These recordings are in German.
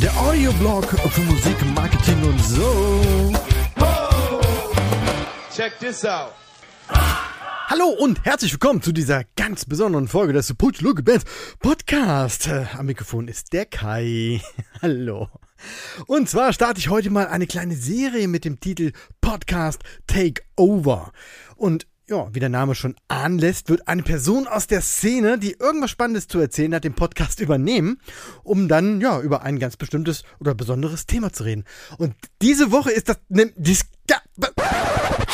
Der Audioblog für Musik, Marketing und so. Check this out. Hallo und herzlich willkommen zu dieser ganz besonderen Folge des Support Look Bands Podcast. Äh, Am Mikrofon ist der Kai. Hallo. Und zwar starte ich heute mal eine kleine Serie mit dem Titel Podcast Takeover. Und ja, wie der Name schon anlässt, wird eine Person aus der Szene, die irgendwas Spannendes zu erzählen hat, den Podcast übernehmen, um dann ja über ein ganz bestimmtes oder besonderes Thema zu reden. Und diese Woche ist das ne, dies, ja,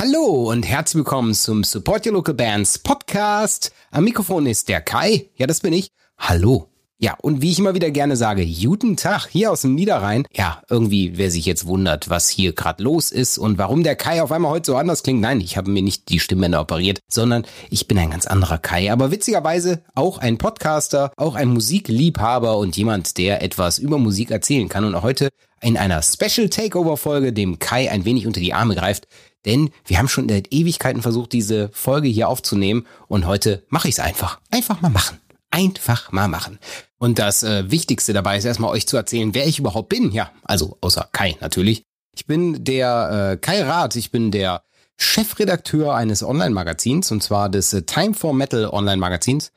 Hallo und herzlich willkommen zum Support Your Local Bands Podcast. Am Mikrofon ist der Kai. Ja, das bin ich. Hallo. Ja, und wie ich immer wieder gerne sage, guten Tag hier aus dem Niederrhein. Ja, irgendwie, wer sich jetzt wundert, was hier gerade los ist und warum der Kai auf einmal heute so anders klingt. Nein, ich habe mir nicht die Stimmbänder operiert, sondern ich bin ein ganz anderer Kai. Aber witzigerweise auch ein Podcaster, auch ein Musikliebhaber und jemand, der etwas über Musik erzählen kann. Und auch heute in einer Special Takeover Folge dem Kai ein wenig unter die Arme greift. Denn wir haben schon seit Ewigkeiten versucht, diese Folge hier aufzunehmen und heute mache ich es einfach. Einfach mal machen. Einfach mal machen. Und das äh, Wichtigste dabei ist erstmal euch zu erzählen, wer ich überhaupt bin. Ja, also außer Kai natürlich. Ich bin der äh, Kai Rath, ich bin der Chefredakteur eines Online-Magazins und zwar des äh, Time for Metal Online-Magazins.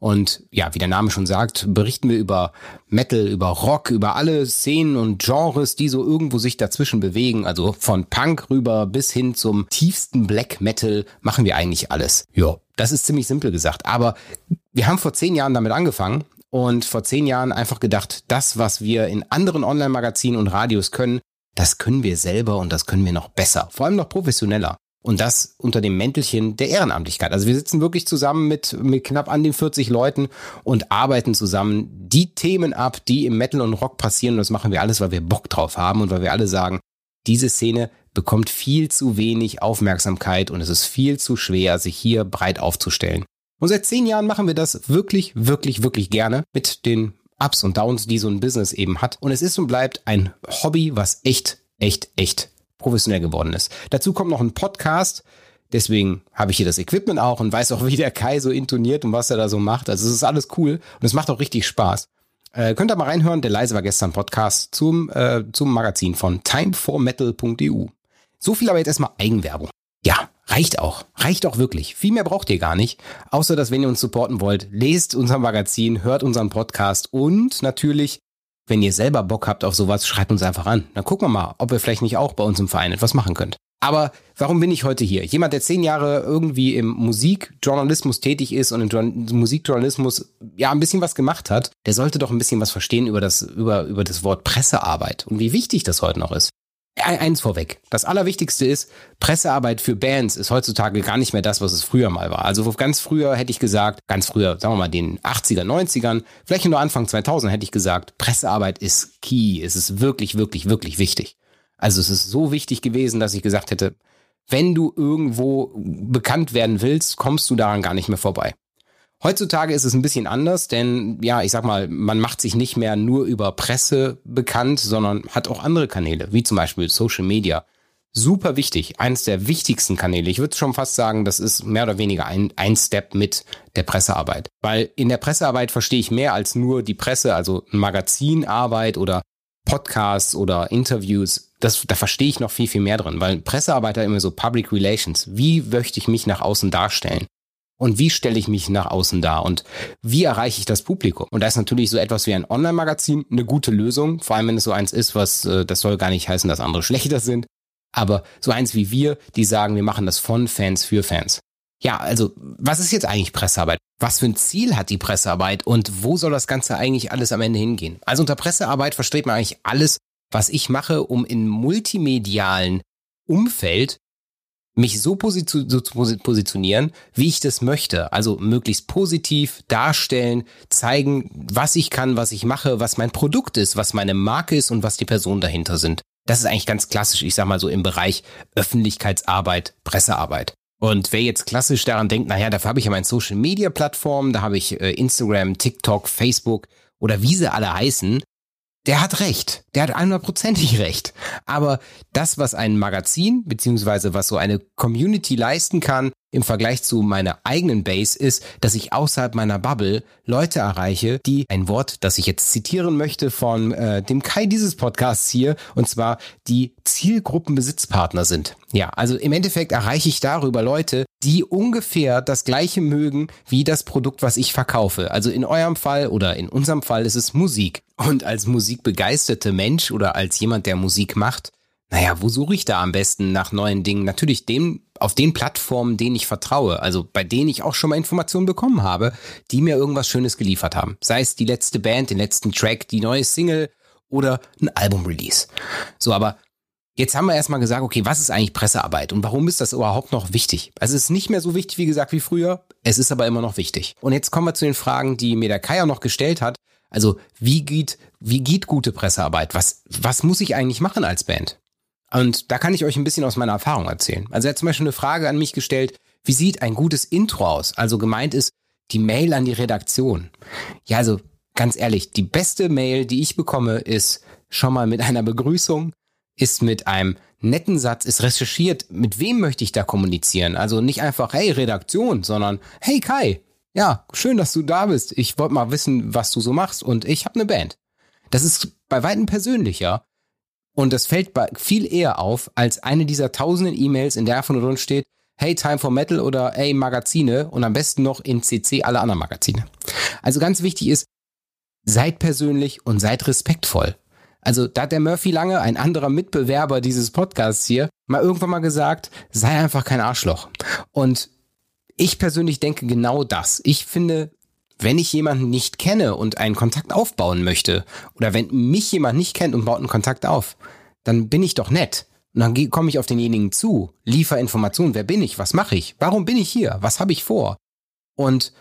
Und ja, wie der Name schon sagt, berichten wir über Metal, über Rock, über alle Szenen und Genres, die so irgendwo sich dazwischen bewegen. Also von Punk rüber bis hin zum tiefsten Black Metal machen wir eigentlich alles. Ja, das ist ziemlich simpel gesagt. Aber wir haben vor zehn Jahren damit angefangen und vor zehn Jahren einfach gedacht, das, was wir in anderen Online-Magazinen und Radios können, das können wir selber und das können wir noch besser, vor allem noch professioneller. Und das unter dem Mäntelchen der Ehrenamtlichkeit. Also wir sitzen wirklich zusammen mit, mit knapp an den 40 Leuten und arbeiten zusammen die Themen ab, die im Metal und Rock passieren. Und das machen wir alles, weil wir Bock drauf haben und weil wir alle sagen, diese Szene bekommt viel zu wenig Aufmerksamkeit und es ist viel zu schwer, sich hier breit aufzustellen. Und seit zehn Jahren machen wir das wirklich, wirklich, wirklich gerne mit den Ups und Downs, die so ein Business eben hat. Und es ist und bleibt ein Hobby, was echt, echt, echt professionell geworden ist. Dazu kommt noch ein Podcast. Deswegen habe ich hier das Equipment auch und weiß auch, wie der Kai so intoniert und was er da so macht. Also es ist alles cool und es macht auch richtig Spaß. Äh, könnt ihr mal reinhören, der Leise war gestern Podcast zum, äh, zum Magazin von timeformetal.eu. So viel aber jetzt erstmal Eigenwerbung. Ja, reicht auch. Reicht auch wirklich. Viel mehr braucht ihr gar nicht. Außer, dass wenn ihr uns supporten wollt, lest unser Magazin, hört unseren Podcast und natürlich, wenn ihr selber Bock habt auf sowas, schreibt uns einfach an. Dann gucken wir mal, ob ihr vielleicht nicht auch bei uns im Verein etwas machen könnt. Aber warum bin ich heute hier? Jemand, der zehn Jahre irgendwie im Musikjournalismus tätig ist und im Journ- Musikjournalismus ja ein bisschen was gemacht hat, der sollte doch ein bisschen was verstehen über das, über, über das Wort Pressearbeit und wie wichtig das heute noch ist. Ein- Eins vorweg. Das Allerwichtigste ist, Pressearbeit für Bands ist heutzutage gar nicht mehr das, was es früher mal war. Also ganz früher hätte ich gesagt, ganz früher, sagen wir mal den 80er, 90ern, vielleicht nur Anfang 2000 hätte ich gesagt, Pressearbeit ist key. Es ist wirklich, wirklich, wirklich wichtig. Also es ist so wichtig gewesen, dass ich gesagt hätte, wenn du irgendwo bekannt werden willst, kommst du daran gar nicht mehr vorbei. Heutzutage ist es ein bisschen anders, denn ja, ich sag mal, man macht sich nicht mehr nur über Presse bekannt, sondern hat auch andere Kanäle, wie zum Beispiel Social Media. Super wichtig, eines der wichtigsten Kanäle. Ich würde schon fast sagen, das ist mehr oder weniger ein, ein Step mit der Pressearbeit. Weil in der Pressearbeit verstehe ich mehr als nur die Presse, also Magazinarbeit oder Podcasts oder Interviews. Das, da verstehe ich noch viel, viel mehr drin, weil Pressearbeit hat immer so Public Relations. Wie möchte ich mich nach außen darstellen? Und wie stelle ich mich nach außen dar? Und wie erreiche ich das Publikum? Und da ist natürlich so etwas wie ein Online-Magazin eine gute Lösung. Vor allem, wenn es so eins ist, was, äh, das soll gar nicht heißen, dass andere schlechter sind. Aber so eins wie wir, die sagen, wir machen das von Fans für Fans. Ja, also, was ist jetzt eigentlich Pressearbeit? Was für ein Ziel hat die Pressearbeit und wo soll das Ganze eigentlich alles am Ende hingehen? Also unter Pressearbeit versteht man eigentlich alles, was ich mache, um in multimedialen Umfeld mich so position so positionieren, wie ich das möchte. Also möglichst positiv darstellen, zeigen, was ich kann, was ich mache, was mein Produkt ist, was meine Marke ist und was die Personen dahinter sind. Das ist eigentlich ganz klassisch, ich sag mal so im Bereich Öffentlichkeitsarbeit, Pressearbeit. Und wer jetzt klassisch daran denkt, naja, dafür habe ich ja meine Social Media Plattformen, da habe ich äh, Instagram, TikTok, Facebook oder wie sie alle heißen, der hat recht. Der hat einhundertprozentig recht. Aber das, was ein Magazin, beziehungsweise was so eine Community leisten kann, im Vergleich zu meiner eigenen Base ist, dass ich außerhalb meiner Bubble Leute erreiche, die ein Wort, das ich jetzt zitieren möchte von äh, dem Kai dieses Podcasts hier, und zwar die Zielgruppenbesitzpartner sind. Ja, also im Endeffekt erreiche ich darüber Leute, die ungefähr das gleiche mögen wie das Produkt, was ich verkaufe. Also in eurem Fall oder in unserem Fall ist es Musik. Und als musikbegeisterte Mensch oder als jemand, der Musik macht, naja, wo suche ich da am besten nach neuen Dingen? Natürlich dem, auf den Plattformen, denen ich vertraue, also bei denen ich auch schon mal Informationen bekommen habe, die mir irgendwas Schönes geliefert haben. Sei es die letzte Band, den letzten Track, die neue Single oder ein Album-Release. So, aber Jetzt haben wir erstmal gesagt, okay, was ist eigentlich Pressearbeit und warum ist das überhaupt noch wichtig? Also es ist nicht mehr so wichtig, wie gesagt, wie früher. Es ist aber immer noch wichtig. Und jetzt kommen wir zu den Fragen, die mir der Kai auch noch gestellt hat. Also wie geht, wie geht gute Pressearbeit? Was, was muss ich eigentlich machen als Band? Und da kann ich euch ein bisschen aus meiner Erfahrung erzählen. Also er hat zum Beispiel eine Frage an mich gestellt, wie sieht ein gutes Intro aus? Also gemeint ist die Mail an die Redaktion. Ja, also ganz ehrlich, die beste Mail, die ich bekomme, ist schon mal mit einer Begrüßung, ist mit einem netten Satz, ist recherchiert, mit wem möchte ich da kommunizieren? Also nicht einfach, hey Redaktion, sondern hey Kai, ja, schön, dass du da bist. Ich wollte mal wissen, was du so machst und ich habe eine Band. Das ist bei weitem persönlicher und das fällt viel eher auf als eine dieser tausenden E-Mails, in der einfach nur drin steht, hey, Time for Metal oder hey, Magazine und am besten noch in CC alle anderen Magazine. Also ganz wichtig ist, seid persönlich und seid respektvoll. Also da hat der Murphy Lange, ein anderer Mitbewerber dieses Podcasts hier, mal irgendwann mal gesagt, sei einfach kein Arschloch. Und ich persönlich denke genau das. Ich finde, wenn ich jemanden nicht kenne und einen Kontakt aufbauen möchte, oder wenn mich jemand nicht kennt und baut einen Kontakt auf, dann bin ich doch nett. Und dann komme ich auf denjenigen zu, liefere Informationen, wer bin ich, was mache ich, warum bin ich hier, was habe ich vor? Und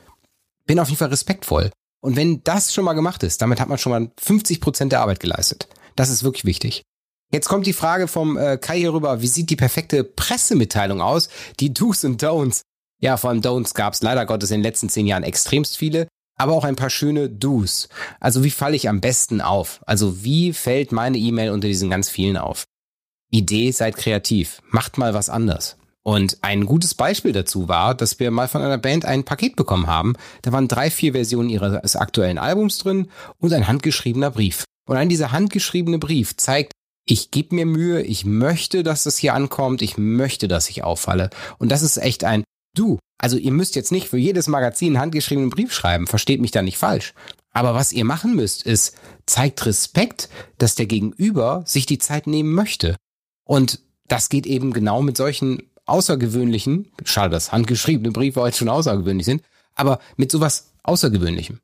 bin auf jeden Fall respektvoll. Und wenn das schon mal gemacht ist, damit hat man schon mal 50 Prozent der Arbeit geleistet. Das ist wirklich wichtig. Jetzt kommt die Frage vom äh, Kai hier rüber, wie sieht die perfekte Pressemitteilung aus? Die Do's und Don'ts. Ja, vor allem Don'ts gab es leider Gottes in den letzten zehn Jahren extremst viele, aber auch ein paar schöne Do's. Also wie falle ich am besten auf? Also wie fällt meine E-Mail unter diesen ganz vielen auf? Idee, seid kreativ. Macht mal was anders. Und ein gutes Beispiel dazu war, dass wir mal von einer Band ein Paket bekommen haben. Da waren drei, vier Versionen ihres aktuellen Albums drin und ein handgeschriebener Brief. Und ein dieser handgeschriebene Brief zeigt, ich gebe mir Mühe, ich möchte, dass das hier ankommt, ich möchte, dass ich auffalle. Und das ist echt ein Du. Also ihr müsst jetzt nicht für jedes Magazin einen handgeschriebenen Brief schreiben, versteht mich da nicht falsch. Aber was ihr machen müsst, ist, zeigt Respekt, dass der Gegenüber sich die Zeit nehmen möchte. Und das geht eben genau mit solchen außergewöhnlichen, schade, dass handgeschriebene Briefe heute schon außergewöhnlich sind, aber mit sowas Außergewöhnlichem.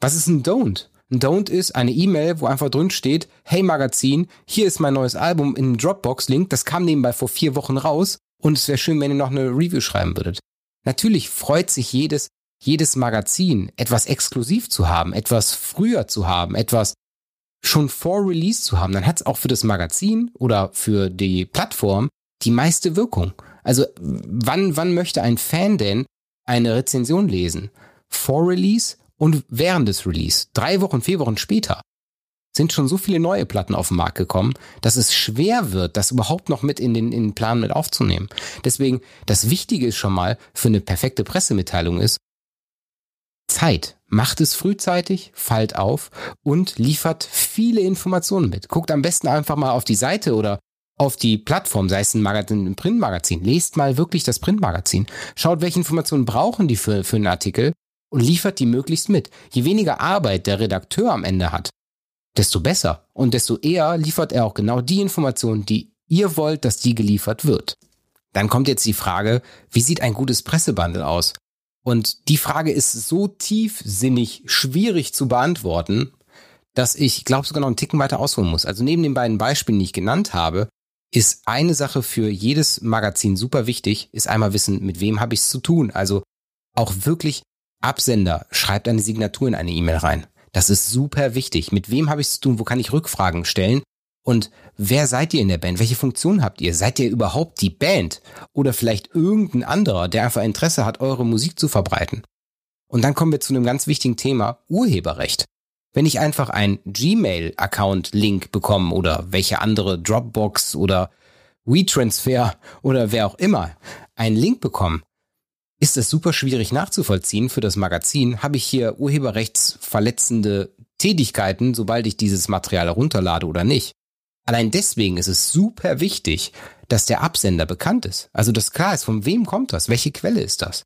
Was ist ein Don't? Ein Don't ist eine E-Mail, wo einfach drin steht, hey Magazin, hier ist mein neues Album in Dropbox-Link, das kam nebenbei vor vier Wochen raus und es wäre schön, wenn ihr noch eine Review schreiben würdet. Natürlich freut sich jedes, jedes Magazin, etwas exklusiv zu haben, etwas früher zu haben, etwas schon vor Release zu haben. Dann hat es auch für das Magazin oder für die Plattform die meiste Wirkung. Also wann, wann möchte ein Fan denn eine Rezension lesen? Vor Release und während des Release. Drei Wochen, vier Wochen später sind schon so viele neue Platten auf den Markt gekommen, dass es schwer wird, das überhaupt noch mit in den, in den Plan mit aufzunehmen. Deswegen, das Wichtige ist schon mal für eine perfekte Pressemitteilung ist, Zeit. Macht es frühzeitig, fallt auf und liefert viele Informationen mit. Guckt am besten einfach mal auf die Seite oder auf die Plattform, sei es ein, Magazin, ein Printmagazin. Lest mal wirklich das Printmagazin. Schaut, welche Informationen brauchen die für, für einen Artikel und liefert die möglichst mit. Je weniger Arbeit der Redakteur am Ende hat, desto besser. Und desto eher liefert er auch genau die Informationen, die ihr wollt, dass die geliefert wird. Dann kommt jetzt die Frage, wie sieht ein gutes Pressebundle aus? Und die Frage ist so tiefsinnig schwierig zu beantworten, dass ich glaube sogar noch einen Ticken weiter ausholen muss. Also neben den beiden Beispielen, die ich genannt habe, ist eine Sache für jedes Magazin super wichtig, ist einmal wissen, mit wem habe ich es zu tun. Also auch wirklich Absender schreibt eine Signatur in eine E-Mail rein. Das ist super wichtig. Mit wem habe ich es zu tun? Wo kann ich Rückfragen stellen? Und wer seid ihr in der Band? Welche Funktion habt ihr? Seid ihr überhaupt die Band? Oder vielleicht irgendein anderer, der einfach Interesse hat, eure Musik zu verbreiten? Und dann kommen wir zu einem ganz wichtigen Thema, Urheberrecht. Wenn ich einfach einen Gmail-Account-Link bekomme oder welche andere Dropbox oder WeTransfer oder wer auch immer einen Link bekommen, ist es super schwierig nachzuvollziehen für das Magazin. Habe ich hier urheberrechtsverletzende Tätigkeiten, sobald ich dieses Material herunterlade oder nicht? Allein deswegen ist es super wichtig, dass der Absender bekannt ist. Also dass klar ist, von wem kommt das? Welche Quelle ist das?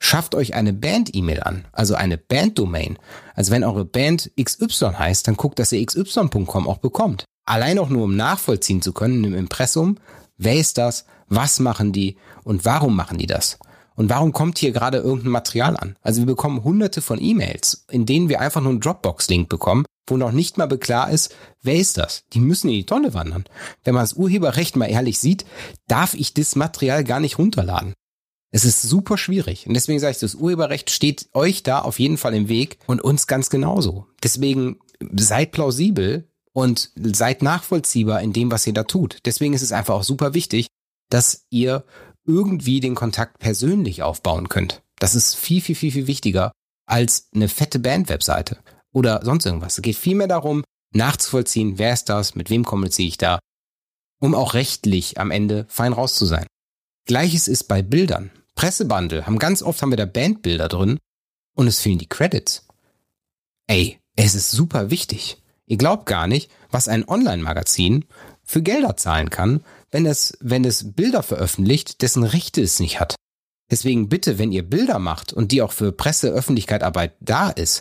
Schafft euch eine Band-E-Mail an, also eine Band-Domain. Also wenn eure Band XY heißt, dann guckt, dass ihr xy.com auch bekommt. Allein auch nur um nachvollziehen zu können im Impressum, wer ist das, was machen die und warum machen die das? Und warum kommt hier gerade irgendein Material an? Also wir bekommen hunderte von E-Mails, in denen wir einfach nur einen Dropbox-Link bekommen, wo noch nicht mal klar ist, wer ist das? Die müssen in die Tonne wandern. Wenn man das Urheberrecht mal ehrlich sieht, darf ich das Material gar nicht runterladen. Es ist super schwierig. Und deswegen sage ich, das Urheberrecht steht euch da auf jeden Fall im Weg und uns ganz genauso. Deswegen seid plausibel und seid nachvollziehbar in dem, was ihr da tut. Deswegen ist es einfach auch super wichtig, dass ihr irgendwie den Kontakt persönlich aufbauen könnt. Das ist viel, viel, viel, viel wichtiger als eine fette Band-Webseite oder sonst irgendwas. Es geht vielmehr darum, nachzuvollziehen, wer ist das, mit wem kommuniziere ich da, um auch rechtlich am Ende fein raus zu sein. Gleiches ist bei Bildern. Pressebundle haben ganz oft haben wir da Bandbilder drin und es fehlen die Credits. Ey, es ist super wichtig. Ihr glaubt gar nicht, was ein Online-Magazin für Gelder zahlen kann, wenn es, wenn es Bilder veröffentlicht, dessen Rechte es nicht hat. Deswegen bitte, wenn ihr Bilder macht und die auch für Presse, Öffentlichkeit, Arbeit da ist,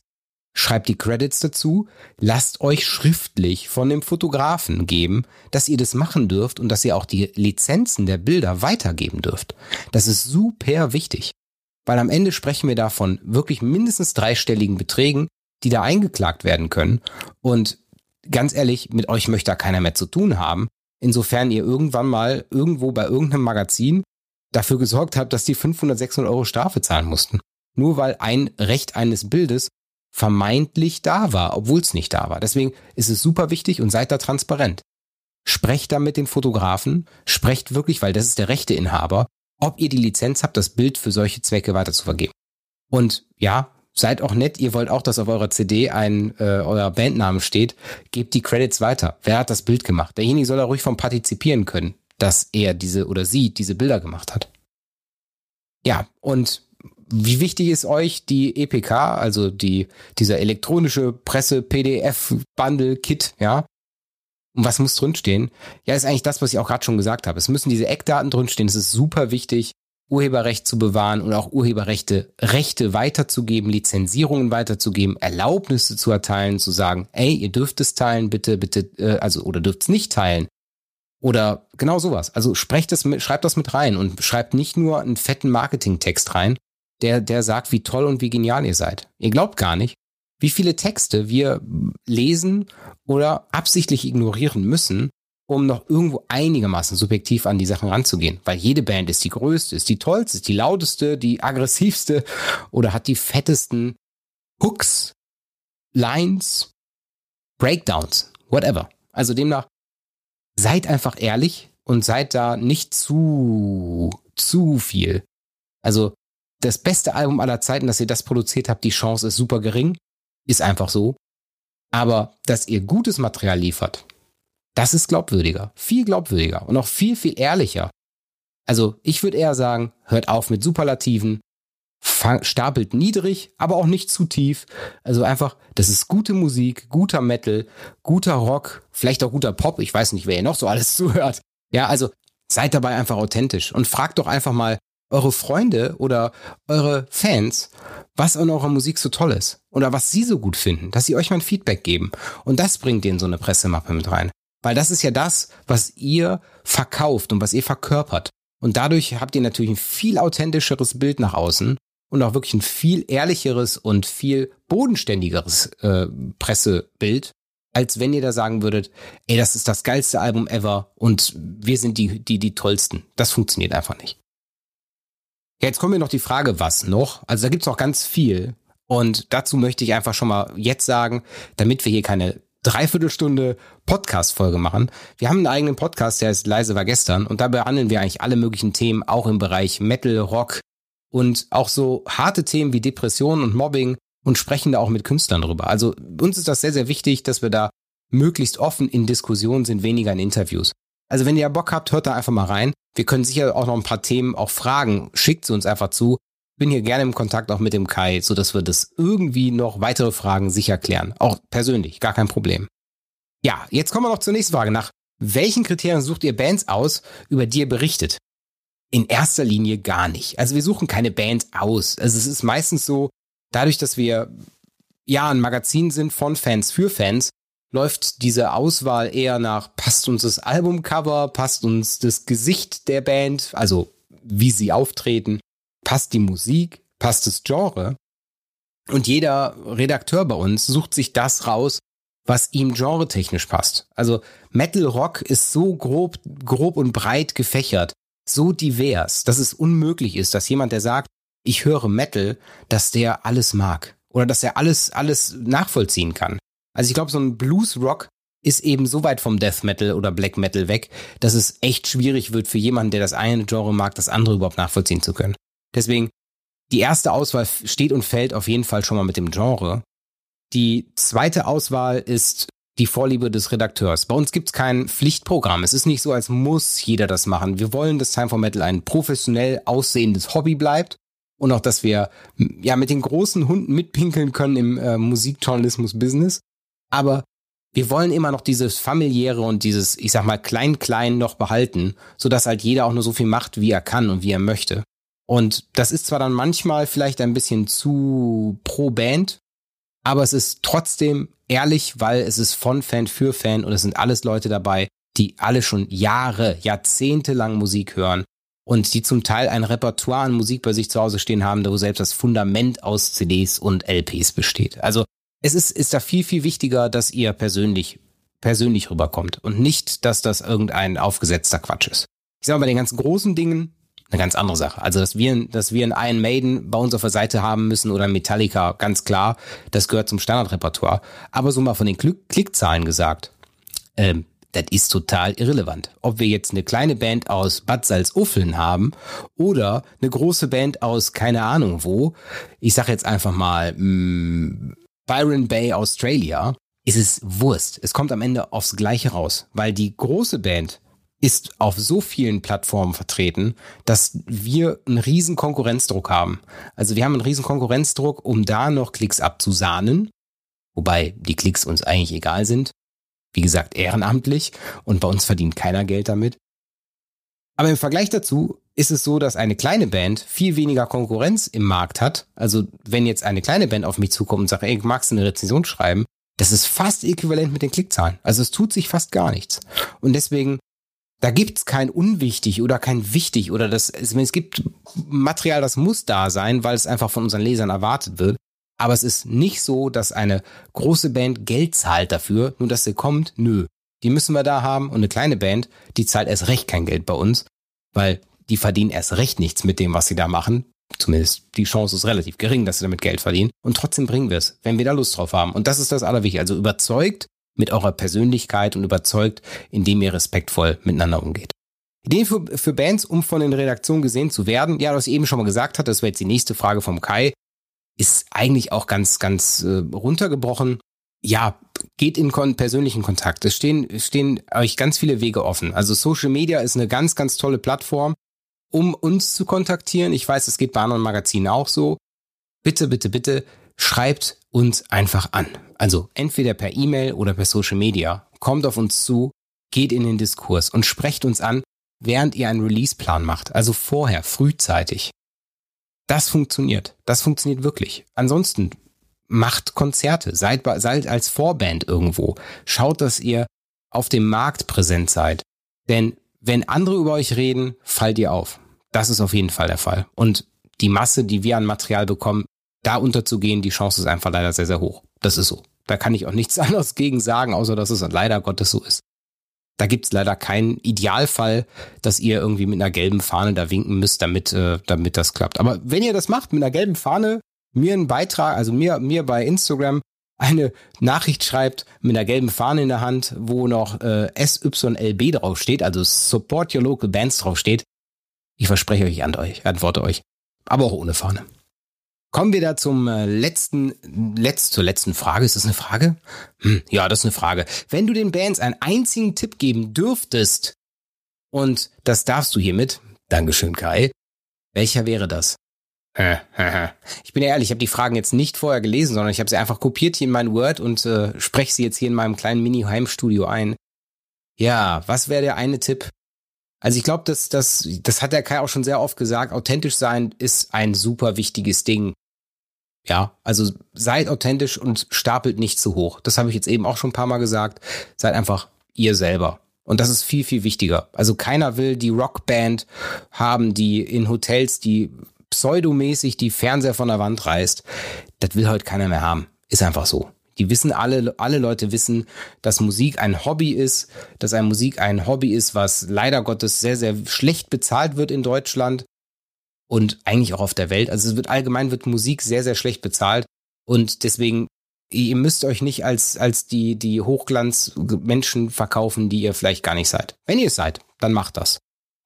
schreibt die Credits dazu, lasst euch schriftlich von dem Fotografen geben, dass ihr das machen dürft und dass ihr auch die Lizenzen der Bilder weitergeben dürft. Das ist super wichtig, weil am Ende sprechen wir da von wirklich mindestens dreistelligen Beträgen, die da eingeklagt werden können und ganz ehrlich, mit euch möchte da keiner mehr zu tun haben, insofern ihr irgendwann mal irgendwo bei irgendeinem Magazin dafür gesorgt habt, dass die 500, 600 Euro Strafe zahlen mussten. Nur weil ein Recht eines Bildes vermeintlich da war, obwohl es nicht da war. Deswegen ist es super wichtig und seid da transparent. Sprecht da mit den Fotografen, sprecht wirklich, weil das ist der Rechteinhaber, ob ihr die Lizenz habt, das Bild für solche Zwecke weiter zu vergeben. Und ja, seid auch nett, ihr wollt auch, dass auf eurer CD ein äh, euer Bandname steht, gebt die Credits weiter. Wer hat das Bild gemacht? Derjenige soll da ruhig von partizipieren können, dass er diese oder sie diese Bilder gemacht hat. Ja, und wie wichtig ist euch die EPK, also die, dieser elektronische Presse PDF Bundle Kit, ja? Und was muss drinstehen? Ja, ist eigentlich das, was ich auch gerade schon gesagt habe. Es müssen diese Eckdaten drinstehen. Es ist super wichtig, Urheberrecht zu bewahren und auch Urheberrechte Rechte weiterzugeben, Lizenzierungen weiterzugeben, Erlaubnisse zu erteilen, zu sagen, ey, ihr dürft es teilen, bitte, bitte, äh, also oder dürft es nicht teilen. Oder genau sowas. Also sprecht das mit, schreibt das mit rein und schreibt nicht nur einen fetten Marketingtext rein, der, der sagt, wie toll und wie genial ihr seid. Ihr glaubt gar nicht, wie viele Texte wir lesen oder absichtlich ignorieren müssen, um noch irgendwo einigermaßen subjektiv an die Sachen ranzugehen. Weil jede Band ist die größte, ist die tollste, ist die lauteste, die aggressivste oder hat die fettesten Hooks, Lines, Breakdowns, whatever. Also demnach, seid einfach ehrlich und seid da nicht zu, zu viel. Also das beste Album aller Zeiten, dass ihr das produziert habt, die Chance ist super gering. Ist einfach so. Aber dass ihr gutes Material liefert, das ist glaubwürdiger. Viel glaubwürdiger und auch viel, viel ehrlicher. Also ich würde eher sagen, hört auf mit Superlativen, fang, stapelt niedrig, aber auch nicht zu tief. Also einfach, das ist gute Musik, guter Metal, guter Rock, vielleicht auch guter Pop. Ich weiß nicht, wer ihr noch so alles zuhört. Ja, also seid dabei einfach authentisch und fragt doch einfach mal, eure Freunde oder eure Fans, was an eurer Musik so toll ist oder was sie so gut finden, dass sie euch mal ein Feedback geben. Und das bringt in so eine Pressemappe mit rein. Weil das ist ja das, was ihr verkauft und was ihr verkörpert. Und dadurch habt ihr natürlich ein viel authentischeres Bild nach außen und auch wirklich ein viel ehrlicheres und viel bodenständigeres äh, Pressebild, als wenn ihr da sagen würdet, ey, das ist das geilste Album ever und wir sind die, die, die tollsten. Das funktioniert einfach nicht. Ja, jetzt kommen wir noch die Frage, was noch? Also da gibt's noch ganz viel. Und dazu möchte ich einfach schon mal jetzt sagen, damit wir hier keine Dreiviertelstunde Podcast-Folge machen. Wir haben einen eigenen Podcast, der ist Leise war gestern und da behandeln wir eigentlich alle möglichen Themen, auch im Bereich Metal, Rock und auch so harte Themen wie Depression und Mobbing und sprechen da auch mit Künstlern drüber. Also uns ist das sehr, sehr wichtig, dass wir da möglichst offen in Diskussionen sind, weniger in Interviews. Also wenn ihr Bock habt, hört da einfach mal rein. Wir können sicher auch noch ein paar Themen auch fragen. Schickt sie uns einfach zu. Bin hier gerne im Kontakt auch mit dem Kai, so dass wir das irgendwie noch weitere Fragen sicher klären. Auch persönlich, gar kein Problem. Ja, jetzt kommen wir noch zur nächsten Frage. Nach welchen Kriterien sucht ihr Bands aus, über die ihr berichtet? In erster Linie gar nicht. Also wir suchen keine Band aus. Also es ist meistens so, dadurch, dass wir ja ein Magazin sind von Fans für Fans, läuft diese Auswahl eher nach, passt uns das Albumcover, passt uns das Gesicht der Band, also wie sie auftreten, passt die Musik, passt das Genre. Und jeder Redakteur bei uns sucht sich das raus, was ihm genretechnisch passt. Also Metal Rock ist so grob, grob und breit gefächert, so divers, dass es unmöglich ist, dass jemand, der sagt, ich höre Metal, dass der alles mag oder dass er alles, alles nachvollziehen kann. Also ich glaube, so ein Blues-Rock ist eben so weit vom Death Metal oder Black Metal weg, dass es echt schwierig wird für jemanden, der das eine Genre mag, das andere überhaupt nachvollziehen zu können. Deswegen, die erste Auswahl steht und fällt auf jeden Fall schon mal mit dem Genre. Die zweite Auswahl ist die Vorliebe des Redakteurs. Bei uns gibt es kein Pflichtprogramm. Es ist nicht so, als muss jeder das machen. Wir wollen, dass Time for Metal ein professionell aussehendes Hobby bleibt und auch, dass wir ja mit den großen Hunden mitpinkeln können im äh, Musikjournalismus-Business. Aber wir wollen immer noch dieses familiäre und dieses, ich sag mal, klein-klein noch behalten, sodass halt jeder auch nur so viel macht, wie er kann und wie er möchte. Und das ist zwar dann manchmal vielleicht ein bisschen zu pro Band, aber es ist trotzdem ehrlich, weil es ist von Fan für Fan und es sind alles Leute dabei, die alle schon Jahre, Jahrzehnte lang Musik hören und die zum Teil ein Repertoire an Musik bei sich zu Hause stehen haben, wo selbst das Fundament aus CDs und LPs besteht. Also es ist, ist da viel, viel wichtiger, dass ihr persönlich, persönlich rüberkommt und nicht, dass das irgendein aufgesetzter Quatsch ist. Ich sag mal, bei den ganzen großen Dingen eine ganz andere Sache. Also, dass wir, dass wir einen Iron Maiden bei uns auf der Seite haben müssen oder Metallica, ganz klar, das gehört zum Standardrepertoire. Aber so mal von den Klick Klickzahlen gesagt, ähm, das ist total irrelevant. Ob wir jetzt eine kleine Band aus Bad Salzuffeln haben oder eine große Band aus keine Ahnung wo, ich sag jetzt einfach mal mh, mm, Byron Bay, Australia, ist es Wurst. Es kommt am Ende aufs Gleiche raus, weil die große Band ist auf so vielen Plattformen vertreten, dass wir einen riesen Konkurrenzdruck haben. Also wir haben einen riesen Konkurrenzdruck, um da noch Klicks abzusahnen, wobei die Klicks uns eigentlich egal sind. Wie gesagt, ehrenamtlich und bei uns verdient keiner Geld damit. Aber im Vergleich dazu ist es so, dass eine kleine Band viel weniger Konkurrenz im Markt hat. Also wenn jetzt eine kleine Band auf mich zukommt und sagt, ey, magst du eine Rezension schreiben? Das ist fast äquivalent mit den Klickzahlen. Also es tut sich fast gar nichts. Und deswegen, da gibt's kein unwichtig oder kein wichtig oder das, es gibt Material, das muss da sein, weil es einfach von unseren Lesern erwartet wird. Aber es ist nicht so, dass eine große Band Geld zahlt dafür, nur dass sie kommt. Nö. Die müssen wir da haben. Und eine kleine Band, die zahlt erst recht kein Geld bei uns, weil die verdienen erst recht nichts mit dem, was sie da machen. Zumindest die Chance ist relativ gering, dass sie damit Geld verdienen. Und trotzdem bringen wir es, wenn wir da Lust drauf haben. Und das ist das Allerwichtigste. Also überzeugt mit eurer Persönlichkeit und überzeugt, indem ihr respektvoll miteinander umgeht. Ideen für, für Bands, um von den Redaktionen gesehen zu werden. Ja, was ich eben schon mal gesagt hat, das wäre jetzt die nächste Frage vom Kai, ist eigentlich auch ganz, ganz äh, runtergebrochen. Ja, geht in kon persönlichen Kontakt. Es stehen, stehen euch ganz viele Wege offen. Also Social Media ist eine ganz, ganz tolle Plattform um uns zu kontaktieren. Ich weiß, es geht bei anderen Magazinen auch so. Bitte, bitte, bitte schreibt uns einfach an. Also entweder per E-Mail oder per Social Media. Kommt auf uns zu, geht in den Diskurs und sprecht uns an, während ihr einen Release-Plan macht. Also vorher, frühzeitig. Das funktioniert. Das funktioniert wirklich. Ansonsten macht Konzerte, seid, seid als Vorband irgendwo. Schaut, dass ihr auf dem Markt präsent seid. Denn wenn andere über euch reden, fallt ihr auf. Das ist auf jeden Fall der Fall. Und die Masse, die wir an Material bekommen, da unterzugehen, die Chance ist einfach leider sehr, sehr hoch. Das ist so. Da kann ich auch nichts anderes gegen sagen, außer dass es leider Gottes so ist. Da gibt's leider keinen Idealfall, dass ihr irgendwie mit einer gelben Fahne da winken müsst, damit, äh, damit das klappt. Aber wenn ihr das macht mit einer gelben Fahne, mir einen Beitrag, also mir, mir bei Instagram eine Nachricht schreibt mit einer gelben Fahne in der Hand, wo noch äh, SYLB draufsteht, also Support Your Local Bands draufsteht. Ich verspreche euch, euch, antworte euch. Aber auch ohne Fahne. Kommen wir da zum äh, letzten, letzt, zur letzten Frage. Ist das eine Frage? Hm, ja, das ist eine Frage. Wenn du den Bands einen einzigen Tipp geben dürftest, und das darfst du hiermit, Dankeschön Kai, welcher wäre das? Ich bin ehrlich, ich habe die Fragen jetzt nicht vorher gelesen, sondern ich habe sie einfach kopiert hier in mein Word und äh, spreche sie jetzt hier in meinem kleinen Mini-Heimstudio ein. Ja, was wäre der eine Tipp? Also ich glaube, das, das, das hat der Kai auch schon sehr oft gesagt. Authentisch sein ist ein super wichtiges Ding. Ja, also seid authentisch und stapelt nicht zu hoch. Das habe ich jetzt eben auch schon ein paar Mal gesagt. Seid einfach ihr selber. Und das ist viel, viel wichtiger. Also keiner will die Rockband haben, die in Hotels, die pseudomäßig die Fernseher von der Wand reißt. Das will heute keiner mehr haben. Ist einfach so. Die wissen alle, alle Leute wissen, dass Musik ein Hobby ist, dass ein Musik ein Hobby ist, was leider Gottes sehr, sehr schlecht bezahlt wird in Deutschland und eigentlich auch auf der Welt. Also es wird allgemein wird Musik sehr, sehr schlecht bezahlt und deswegen ihr müsst euch nicht als, als die, die Hochglanzmenschen verkaufen, die ihr vielleicht gar nicht seid. Wenn ihr es seid, dann macht das.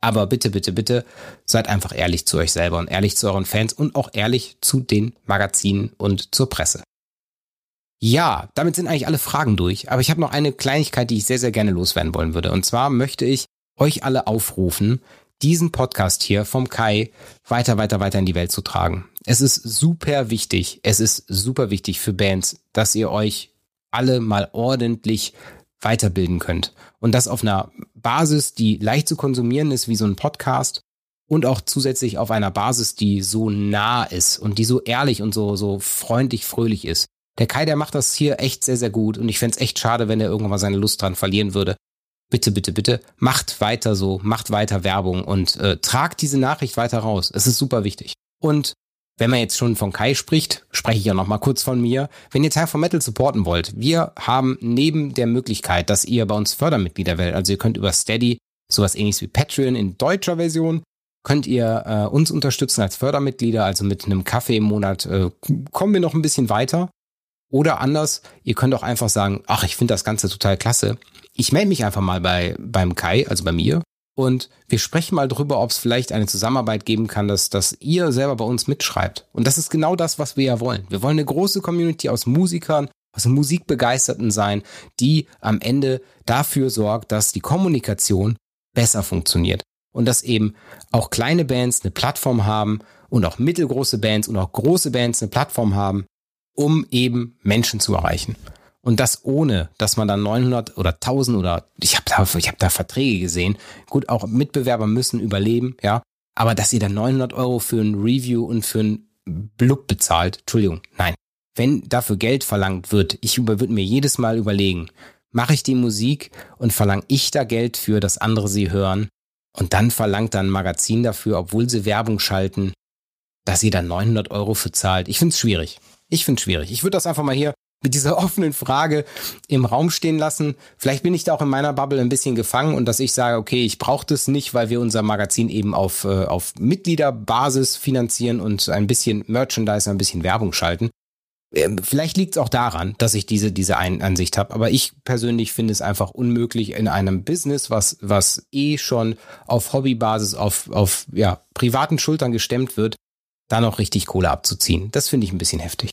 Aber bitte, bitte, bitte seid einfach ehrlich zu euch selber und ehrlich zu euren Fans und auch ehrlich zu den Magazinen und zur Presse. Ja, damit sind eigentlich alle Fragen durch. Aber ich habe noch eine Kleinigkeit, die ich sehr, sehr gerne loswerden wollen würde. Und zwar möchte ich euch alle aufrufen, diesen Podcast hier vom Kai weiter, weiter, weiter in die Welt zu tragen. Es ist super wichtig, es ist super wichtig für Bands, dass ihr euch alle mal ordentlich weiterbilden könnt. Und das auf einer Basis, die leicht zu konsumieren ist, wie so ein Podcast. Und auch zusätzlich auf einer Basis, die so nah ist und die so ehrlich und so, so freundlich, fröhlich ist. Der Kai, der macht das hier echt sehr, sehr gut und ich fände echt schade, wenn er irgendwann mal seine Lust dran verlieren würde. Bitte, bitte, bitte, macht weiter so, macht weiter Werbung und äh, tragt diese Nachricht weiter raus. Es ist super wichtig. Und wenn man jetzt schon von Kai spricht, spreche ich ja noch mal kurz von mir. Wenn ihr Teil von Metal supporten wollt, wir haben neben der Möglichkeit, dass ihr bei uns Fördermitglieder werdet, also ihr könnt über Steady sowas ähnliches wie Patreon in deutscher Version könnt ihr äh, uns unterstützen als Fördermitglieder, also mit einem Kaffee im Monat äh, kommen wir noch ein bisschen weiter. Oder anders, ihr könnt auch einfach sagen, ach, ich finde das Ganze total klasse. Ich melde mich einfach mal bei beim Kai, also bei mir, und wir sprechen mal drüber, ob es vielleicht eine Zusammenarbeit geben kann, dass, dass ihr selber bei uns mitschreibt. Und das ist genau das, was wir ja wollen. Wir wollen eine große Community aus Musikern, aus Musikbegeisterten sein, die am Ende dafür sorgt, dass die Kommunikation besser funktioniert. Und dass eben auch kleine Bands eine Plattform haben und auch mittelgroße Bands und auch große Bands eine Plattform haben, um eben Menschen zu erreichen. Und das ohne, dass man dann 900 oder 1000 oder ich habe da, ich hab da Verträge gesehen. Gut, auch Mitbewerber müssen überleben, ja. Aber dass ihr dann 900 Euro für ein Review und für ein Blub bezahlt, Entschuldigung, nein. Wenn dafür Geld verlangt wird, ich würde mir jedes Mal überlegen, mache ich die Musik und verlange ich da Geld für, dass andere sie hören und dann verlangt dann ein Magazin dafür, obwohl sie Werbung schalten, dass ihr dann 900 Euro für zahlt. Ich finde es schwierig. Ich finde es schwierig. Ich würde das einfach mal hier mit dieser offenen Frage im Raum stehen lassen. Vielleicht bin ich da auch in meiner Bubble ein bisschen gefangen und dass ich sage, okay, ich brauche das nicht, weil wir unser Magazin eben auf, äh, auf Mitgliederbasis finanzieren und ein bisschen Merchandise, ein bisschen Werbung schalten. Ähm, vielleicht liegt es auch daran, dass ich diese, diese ein Ansicht habe, aber ich persönlich finde es einfach unmöglich in einem Business, was, was eh schon auf Hobbybasis, auf, auf ja, privaten Schultern gestemmt wird, da noch richtig Kohle abzuziehen. Das finde ich ein bisschen heftig.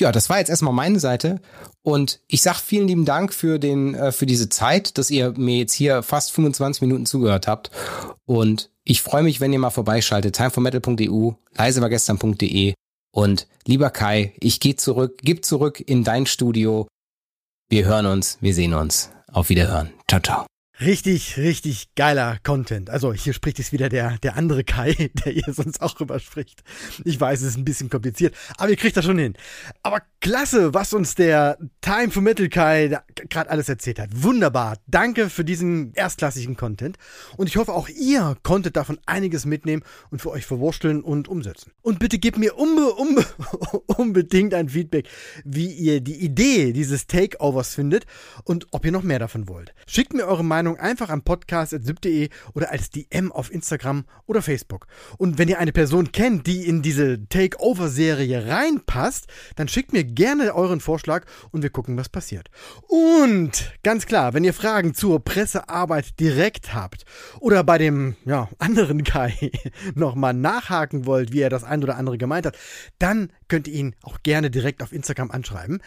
Ja, das war jetzt erstmal meine Seite und ich sag vielen lieben Dank für den äh, für diese Zeit, dass ihr mir jetzt hier fast 25 Minuten zugehört habt und ich freue mich, wenn ihr mal vorbeischaltet timeformetal.eu, leisewargestern.de und lieber Kai, ich gehe zurück, gib zurück in dein Studio. Wir hören uns, wir sehen uns. Auf Wiederhören. Ciao, ciao. Richtig, richtig geiler Content. Also hier spricht jetzt wieder der, der andere Kai, der ihr sonst auch rüber spricht. Ich weiß, es ist ein bisschen kompliziert, aber ihr kriegt das schon hin. Aber klasse, was uns der Time for Metal Kai gerade alles erzählt hat. Wunderbar. Danke für diesen erstklassigen Content. Und ich hoffe, auch ihr konntet davon einiges mitnehmen und für euch verwursteln und umsetzen. Und bitte gebt mir unbe unbe unbedingt ein Feedback, wie ihr die Idee dieses Takeovers findet und ob ihr noch mehr davon wollt. Schickt mir eure Meinung Meinung einfach am podcast.syb.de oder als DM auf Instagram oder Facebook. Und wenn ihr eine Person kennt, die in diese Takeover-Serie reinpasst, dann schickt mir gerne euren Vorschlag und wir gucken, was passiert. Und ganz klar, wenn ihr Fragen zur Pressearbeit direkt habt oder bei dem ja, anderen Kai nochmal nachhaken wollt, wie er das ein oder andere gemeint hat, dann könnt ihr ihn auch gerne direkt auf Instagram anschreiben.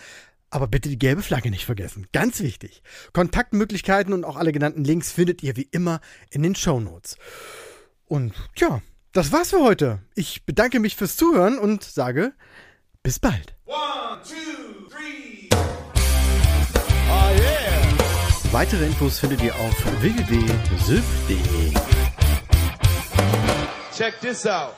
Aber bitte die gelbe Flagge nicht vergessen. Ganz wichtig. Kontaktmöglichkeiten und auch alle genannten Links findet ihr wie immer in den Show Notes. Und ja, das war's für heute. Ich bedanke mich fürs Zuhören und sage bis bald. One, two, three. Oh yeah. Weitere Infos findet ihr auf www.sylph.de. Check this out.